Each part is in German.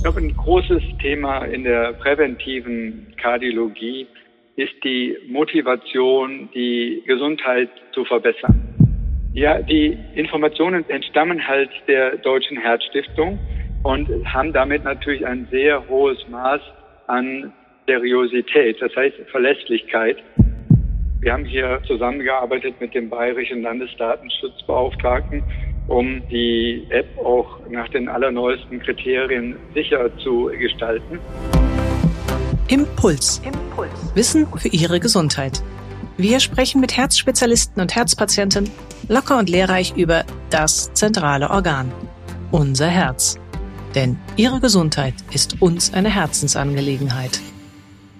Ich glaube, ein großes Thema in der präventiven Kardiologie ist die Motivation, die Gesundheit zu verbessern. Ja, die Informationen entstammen halt der Deutschen Herzstiftung und haben damit natürlich ein sehr hohes Maß an Seriosität, das heißt Verlässlichkeit. Wir haben hier zusammengearbeitet mit dem Bayerischen Landesdatenschutzbeauftragten um die App auch nach den allerneuesten Kriterien sicher zu gestalten. Impuls. Impuls. Wissen für Ihre Gesundheit. Wir sprechen mit Herzspezialisten und Herzpatienten locker und lehrreich über das zentrale Organ, unser Herz. Denn Ihre Gesundheit ist uns eine Herzensangelegenheit.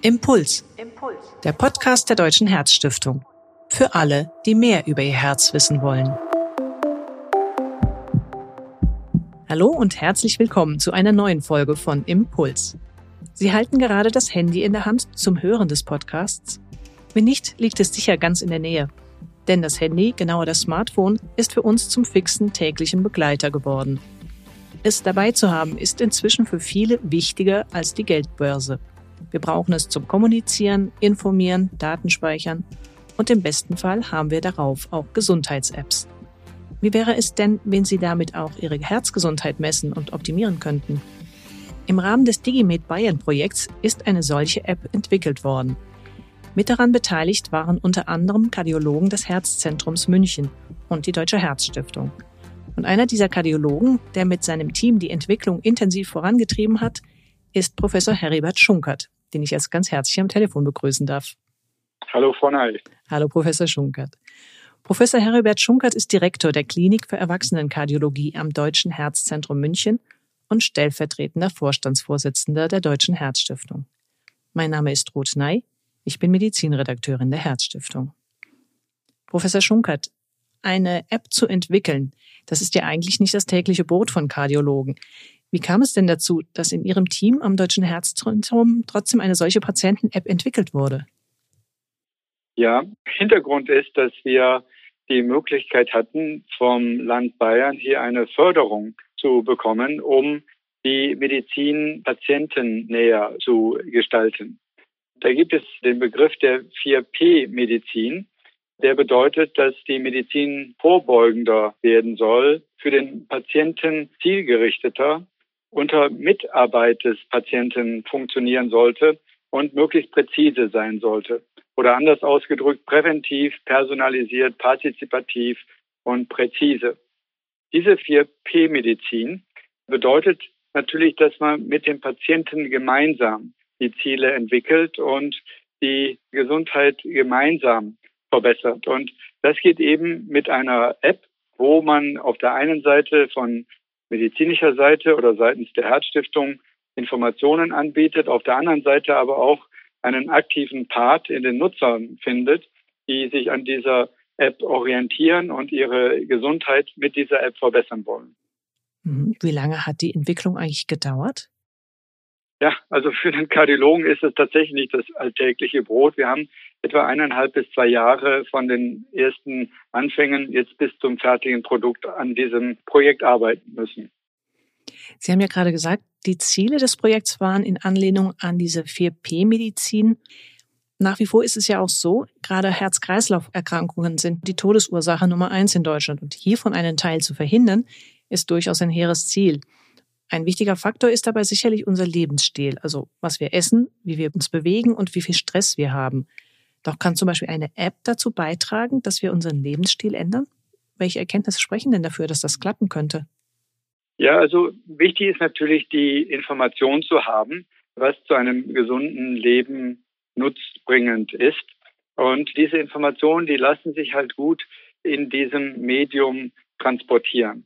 Impuls. Impuls. Der Podcast der Deutschen Herzstiftung. Für alle, die mehr über ihr Herz wissen wollen. Hallo und herzlich willkommen zu einer neuen Folge von Impuls. Sie halten gerade das Handy in der Hand zum Hören des Podcasts? Wenn nicht, liegt es sicher ganz in der Nähe. Denn das Handy, genauer das Smartphone, ist für uns zum fixen täglichen Begleiter geworden. Es dabei zu haben, ist inzwischen für viele wichtiger als die Geldbörse. Wir brauchen es zum Kommunizieren, Informieren, Datenspeichern und im besten Fall haben wir darauf auch Gesundheits-Apps. Wie wäre es denn, wenn Sie damit auch Ihre Herzgesundheit messen und optimieren könnten? Im Rahmen des DigiMed Bayern Projekts ist eine solche App entwickelt worden. Mit daran beteiligt waren unter anderem Kardiologen des Herzzentrums München und die Deutsche Herzstiftung. Und einer dieser Kardiologen, der mit seinem Team die Entwicklung intensiv vorangetrieben hat, ist Professor Heribert Schunkert, den ich jetzt ganz herzlich am Telefon begrüßen darf. Hallo, Frau Ney. Hallo, Professor Schunkert. Professor Heribert Schunkert ist Direktor der Klinik für Erwachsenenkardiologie am Deutschen Herzzentrum München und stellvertretender Vorstandsvorsitzender der Deutschen Herzstiftung. Mein Name ist Ruth Ney. Ich bin Medizinredakteurin der Herzstiftung. Professor Schunkert, eine App zu entwickeln, das ist ja eigentlich nicht das tägliche Brot von Kardiologen. Wie kam es denn dazu, dass in Ihrem Team am Deutschen Herzzentrum trotzdem eine solche Patienten-App entwickelt wurde? Ja, Hintergrund ist, dass wir die Möglichkeit hatten, vom Land Bayern hier eine Förderung zu bekommen, um die Medizin Patienten näher zu gestalten. Da gibt es den Begriff der 4P-Medizin. Der bedeutet, dass die Medizin vorbeugender werden soll, für den Patienten zielgerichteter, unter Mitarbeit des Patienten funktionieren sollte und möglichst präzise sein sollte. Oder anders ausgedrückt, präventiv, personalisiert, partizipativ und präzise. Diese 4P-Medizin bedeutet natürlich, dass man mit dem Patienten gemeinsam die Ziele entwickelt und die Gesundheit gemeinsam verbessert. Und das geht eben mit einer App, wo man auf der einen Seite von medizinischer Seite oder seitens der Herzstiftung Informationen anbietet, auf der anderen Seite aber auch einen aktiven Part in den Nutzern findet, die sich an dieser App orientieren und ihre Gesundheit mit dieser App verbessern wollen. Mhm. Wie lange hat die Entwicklung eigentlich gedauert? Ja, also für den Kardiologen ist es tatsächlich nicht das alltägliche Brot. Wir haben etwa eineinhalb bis zwei Jahre von den ersten Anfängen jetzt bis zum fertigen Produkt an diesem Projekt arbeiten müssen. Sie haben ja gerade gesagt, die Ziele des Projekts waren in Anlehnung an diese 4P-Medizin. Nach wie vor ist es ja auch so, gerade Herz-Kreislauf-Erkrankungen sind die Todesursache Nummer eins in Deutschland. Und hiervon einen Teil zu verhindern, ist durchaus ein hehres Ziel. Ein wichtiger Faktor ist dabei sicherlich unser Lebensstil, also was wir essen, wie wir uns bewegen und wie viel Stress wir haben. Doch kann zum Beispiel eine App dazu beitragen, dass wir unseren Lebensstil ändern? Welche Erkenntnisse sprechen denn dafür, dass das klappen könnte? Ja, also wichtig ist natürlich die Information zu haben, was zu einem gesunden Leben nutzbringend ist. Und diese Informationen, die lassen sich halt gut in diesem Medium transportieren.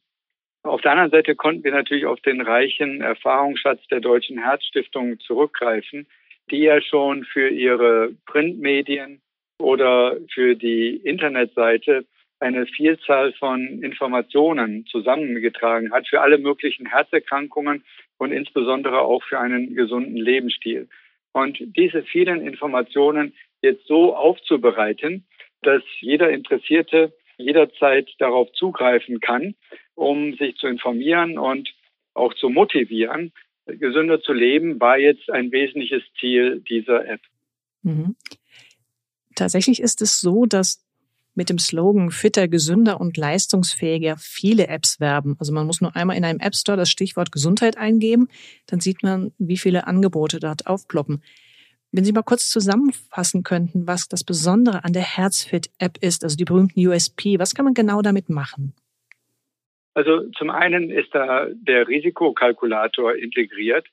Auf der anderen Seite konnten wir natürlich auf den reichen Erfahrungsschatz der Deutschen Herzstiftung zurückgreifen, die ja schon für ihre Printmedien oder für die Internetseite eine Vielzahl von Informationen zusammengetragen hat für alle möglichen Herzerkrankungen und insbesondere auch für einen gesunden Lebensstil. Und diese vielen Informationen jetzt so aufzubereiten, dass jeder Interessierte jederzeit darauf zugreifen kann, um sich zu informieren und auch zu motivieren, gesünder zu leben war jetzt ein wesentliches Ziel dieser App. Mhm. Tatsächlich ist es so, dass mit dem Slogan fitter, gesünder und leistungsfähiger viele Apps werben. Also man muss nur einmal in einem App Store das Stichwort Gesundheit eingeben, dann sieht man, wie viele Angebote dort aufploppen. Wenn Sie mal kurz zusammenfassen könnten, was das Besondere an der Herzfit-App ist, also die berühmten USP, was kann man genau damit machen? Also zum einen ist da der Risikokalkulator integriert,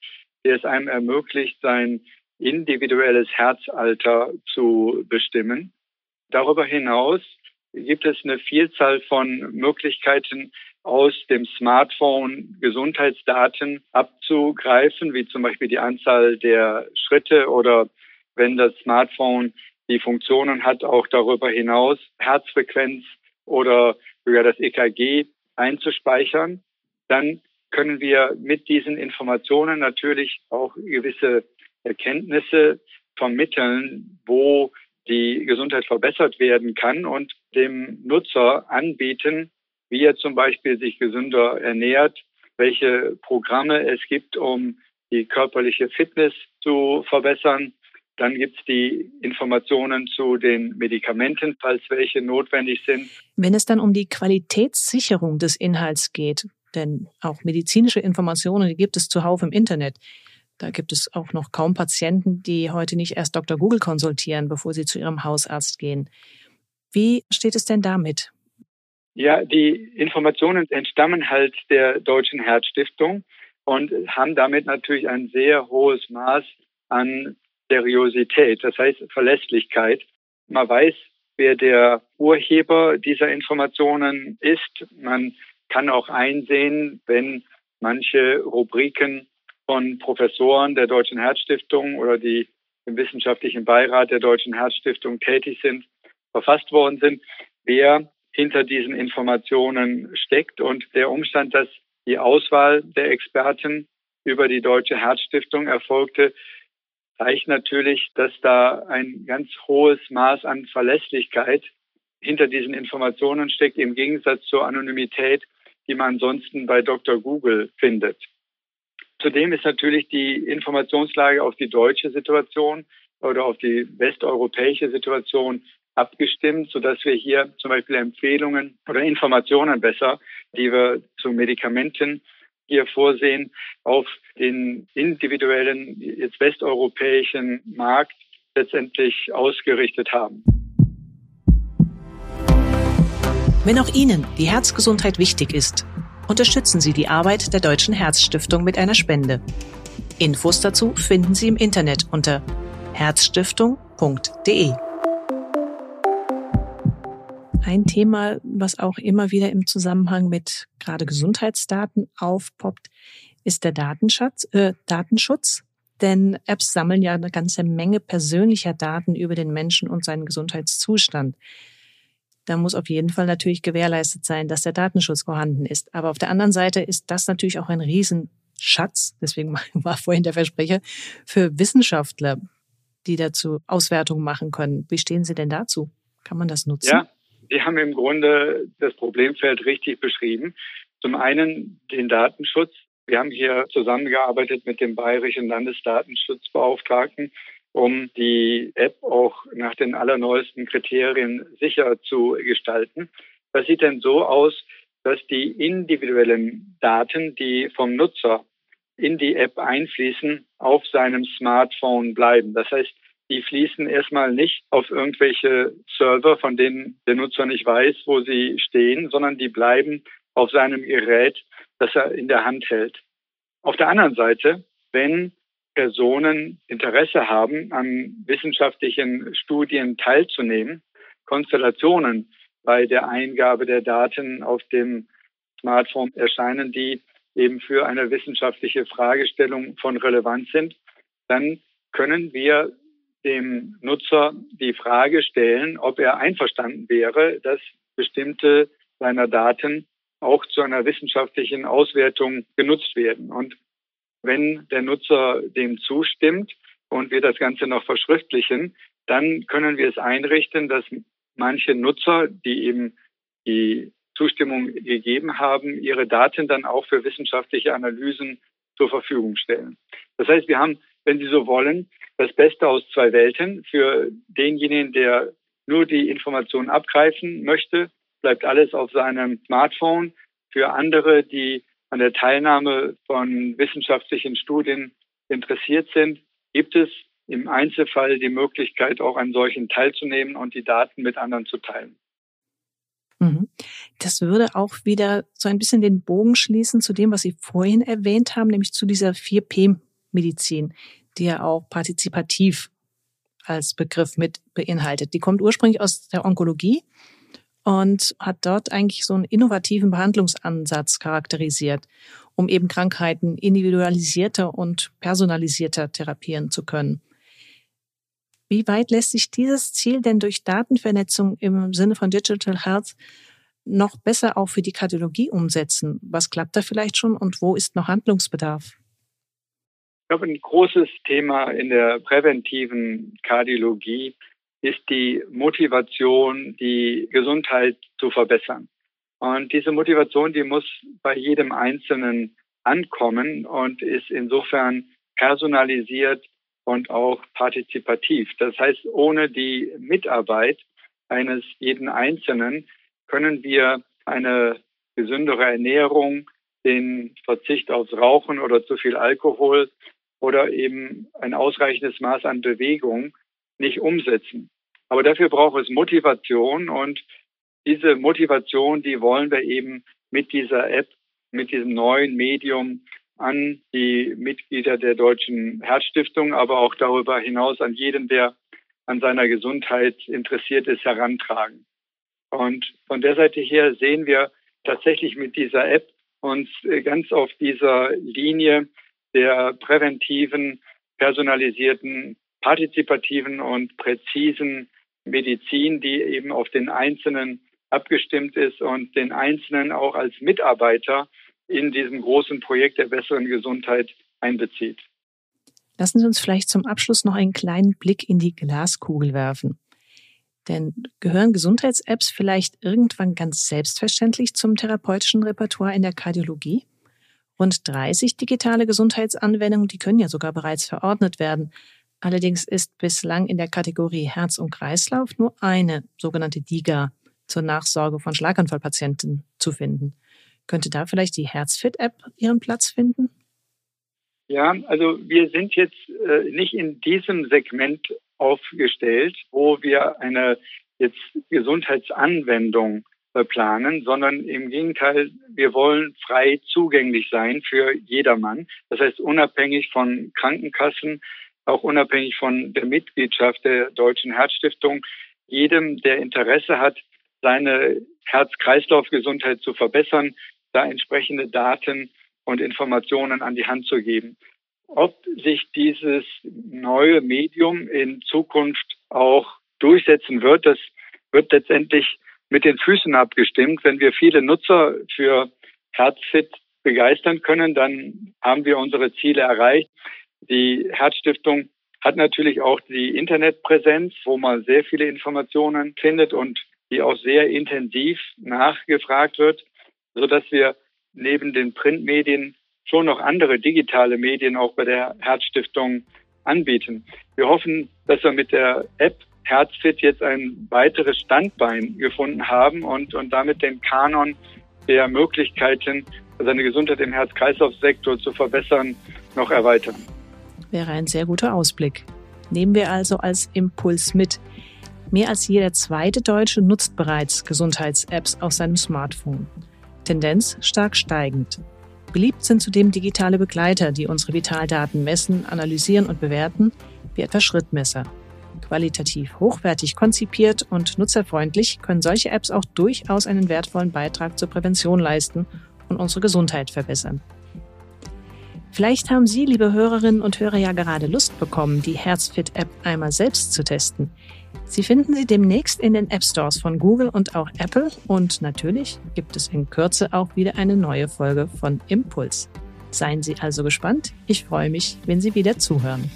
der es einem ermöglicht, sein individuelles Herzalter zu bestimmen. Darüber hinaus gibt es eine Vielzahl von Möglichkeiten, aus dem Smartphone Gesundheitsdaten abzugreifen, wie zum Beispiel die Anzahl der Schritte oder wenn das Smartphone die Funktionen hat, auch darüber hinaus Herzfrequenz oder sogar das EKG einzuspeichern. Dann können wir mit diesen Informationen natürlich auch gewisse Erkenntnisse vermitteln, wo die Gesundheit verbessert werden kann und dem Nutzer anbieten, wie er zum Beispiel sich gesünder ernährt, welche Programme es gibt, um die körperliche Fitness zu verbessern. Dann gibt es die Informationen zu den Medikamenten, falls welche notwendig sind. Wenn es dann um die Qualitätssicherung des Inhalts geht, denn auch medizinische Informationen, gibt es zuhauf im Internet. Da gibt es auch noch kaum Patienten, die heute nicht erst Dr. Google konsultieren, bevor sie zu ihrem Hausarzt gehen. Wie steht es denn damit? Ja, die Informationen entstammen halt der Deutschen Herzstiftung und haben damit natürlich ein sehr hohes Maß an Seriosität, das heißt Verlässlichkeit. Man weiß, wer der Urheber dieser Informationen ist. Man kann auch einsehen, wenn manche Rubriken von Professoren der Deutschen Herzstiftung oder die im wissenschaftlichen Beirat der Deutschen Herzstiftung tätig sind, verfasst worden sind, wer hinter diesen Informationen steckt. Und der Umstand, dass die Auswahl der Experten über die Deutsche Herzstiftung erfolgte, zeigt natürlich, dass da ein ganz hohes Maß an Verlässlichkeit hinter diesen Informationen steckt, im Gegensatz zur Anonymität, die man ansonsten bei Dr. Google findet. Zudem ist natürlich die Informationslage auf die deutsche Situation oder auf die westeuropäische Situation abgestimmt, sodass wir hier zum Beispiel Empfehlungen oder Informationen besser, die wir zu Medikamenten hier vorsehen, auf den individuellen, jetzt westeuropäischen Markt letztendlich ausgerichtet haben. Wenn auch Ihnen die Herzgesundheit wichtig ist, unterstützen Sie die Arbeit der Deutschen Herzstiftung mit einer Spende. Infos dazu finden Sie im Internet unter herzstiftung.de. Ein Thema, was auch immer wieder im Zusammenhang mit gerade Gesundheitsdaten aufpoppt, ist der Datenschutz. Äh, Datenschutz. Denn Apps sammeln ja eine ganze Menge persönlicher Daten über den Menschen und seinen Gesundheitszustand da muss auf jeden Fall natürlich gewährleistet sein, dass der Datenschutz vorhanden ist. Aber auf der anderen Seite ist das natürlich auch ein Riesenschatz, deswegen war vorhin der Versprecher, für Wissenschaftler, die dazu Auswertungen machen können. Wie stehen Sie denn dazu? Kann man das nutzen? Ja, Sie haben im Grunde das Problemfeld richtig beschrieben. Zum einen den Datenschutz. Wir haben hier zusammengearbeitet mit dem Bayerischen Landesdatenschutzbeauftragten um die App auch nach den allerneuesten Kriterien sicher zu gestalten. Das sieht denn so aus, dass die individuellen Daten, die vom Nutzer in die App einfließen, auf seinem Smartphone bleiben. Das heißt, die fließen erstmal nicht auf irgendwelche Server, von denen der Nutzer nicht weiß, wo sie stehen, sondern die bleiben auf seinem Gerät, das er in der Hand hält. Auf der anderen Seite, wenn Personen Interesse haben, an wissenschaftlichen Studien teilzunehmen, Konstellationen bei der Eingabe der Daten auf dem Smartphone erscheinen, die eben für eine wissenschaftliche Fragestellung von Relevanz sind, dann können wir dem Nutzer die Frage stellen, ob er einverstanden wäre, dass bestimmte seiner Daten auch zu einer wissenschaftlichen Auswertung genutzt werden. Und wenn der Nutzer dem zustimmt und wir das Ganze noch verschriftlichen, dann können wir es einrichten, dass manche Nutzer, die eben die Zustimmung gegeben haben, ihre Daten dann auch für wissenschaftliche Analysen zur Verfügung stellen. Das heißt, wir haben, wenn Sie so wollen, das Beste aus zwei Welten. Für denjenigen, der nur die Informationen abgreifen möchte, bleibt alles auf seinem Smartphone. Für andere, die an der Teilnahme von wissenschaftlichen Studien interessiert sind, gibt es im Einzelfall die Möglichkeit, auch an solchen teilzunehmen und die Daten mit anderen zu teilen. Mhm. Das würde auch wieder so ein bisschen den Bogen schließen zu dem, was Sie vorhin erwähnt haben, nämlich zu dieser 4P-Medizin, die ja auch partizipativ als Begriff mit beinhaltet. Die kommt ursprünglich aus der Onkologie und hat dort eigentlich so einen innovativen Behandlungsansatz charakterisiert, um eben Krankheiten individualisierter und personalisierter therapieren zu können. Wie weit lässt sich dieses Ziel denn durch Datenvernetzung im Sinne von Digital Health noch besser auch für die Kardiologie umsetzen? Was klappt da vielleicht schon und wo ist noch Handlungsbedarf? Ich glaube, ein großes Thema in der präventiven Kardiologie ist die Motivation, die Gesundheit zu verbessern. Und diese Motivation, die muss bei jedem Einzelnen ankommen und ist insofern personalisiert und auch partizipativ. Das heißt, ohne die Mitarbeit eines jeden Einzelnen können wir eine gesündere Ernährung, den Verzicht aufs Rauchen oder zu viel Alkohol oder eben ein ausreichendes Maß an Bewegung nicht umsetzen. Aber dafür braucht es Motivation und diese Motivation, die wollen wir eben mit dieser App, mit diesem neuen Medium an die Mitglieder der Deutschen Herzstiftung, aber auch darüber hinaus an jeden, der an seiner Gesundheit interessiert ist, herantragen. Und von der Seite her sehen wir tatsächlich mit dieser App uns äh, ganz auf dieser Linie der präventiven, personalisierten, partizipativen und präzisen Medizin, die eben auf den Einzelnen abgestimmt ist und den Einzelnen auch als Mitarbeiter in diesem großen Projekt der besseren Gesundheit einbezieht. Lassen Sie uns vielleicht zum Abschluss noch einen kleinen Blick in die Glaskugel werfen. Denn gehören Gesundheits-Apps vielleicht irgendwann ganz selbstverständlich zum therapeutischen Repertoire in der Kardiologie? Rund 30 digitale Gesundheitsanwendungen, die können ja sogar bereits verordnet werden. Allerdings ist bislang in der Kategorie Herz und Kreislauf nur eine sogenannte DIGA zur Nachsorge von Schlaganfallpatienten zu finden. Könnte da vielleicht die Herzfit-App ihren Platz finden? Ja, also wir sind jetzt äh, nicht in diesem Segment aufgestellt, wo wir eine jetzt Gesundheitsanwendung äh, planen, sondern im Gegenteil, wir wollen frei zugänglich sein für jedermann. Das heißt, unabhängig von Krankenkassen, auch unabhängig von der Mitgliedschaft der Deutschen Herzstiftung, jedem, der Interesse hat, seine Herz-Kreislauf-Gesundheit zu verbessern, da entsprechende Daten und Informationen an die Hand zu geben. Ob sich dieses neue Medium in Zukunft auch durchsetzen wird, das wird letztendlich mit den Füßen abgestimmt. Wenn wir viele Nutzer für Herzfit begeistern können, dann haben wir unsere Ziele erreicht. Die Herzstiftung hat natürlich auch die Internetpräsenz, wo man sehr viele Informationen findet und die auch sehr intensiv nachgefragt wird so dass wir neben den Printmedien schon noch andere digitale Medien auch bei der Herzstiftung anbieten. Wir hoffen, dass wir mit der App Herzfit jetzt ein weiteres Standbein gefunden haben und, und damit den Kanon der Möglichkeiten, seine Gesundheit im Herz-Kreislauf-Sektor zu verbessern, noch erweitern. Wäre ein sehr guter Ausblick. Nehmen wir also als Impuls mit. Mehr als jeder zweite Deutsche nutzt bereits Gesundheits-Apps auf seinem Smartphone. Tendenz stark steigend. Beliebt sind zudem digitale Begleiter, die unsere Vitaldaten messen, analysieren und bewerten, wie etwa Schrittmesser. Qualitativ hochwertig konzipiert und nutzerfreundlich können solche Apps auch durchaus einen wertvollen Beitrag zur Prävention leisten und unsere Gesundheit verbessern. Vielleicht haben Sie, liebe Hörerinnen und Hörer, ja gerade Lust bekommen, die Herzfit-App einmal selbst zu testen. Sie finden sie demnächst in den App Stores von Google und auch Apple. Und natürlich gibt es in Kürze auch wieder eine neue Folge von Impuls. Seien Sie also gespannt. Ich freue mich, wenn Sie wieder zuhören.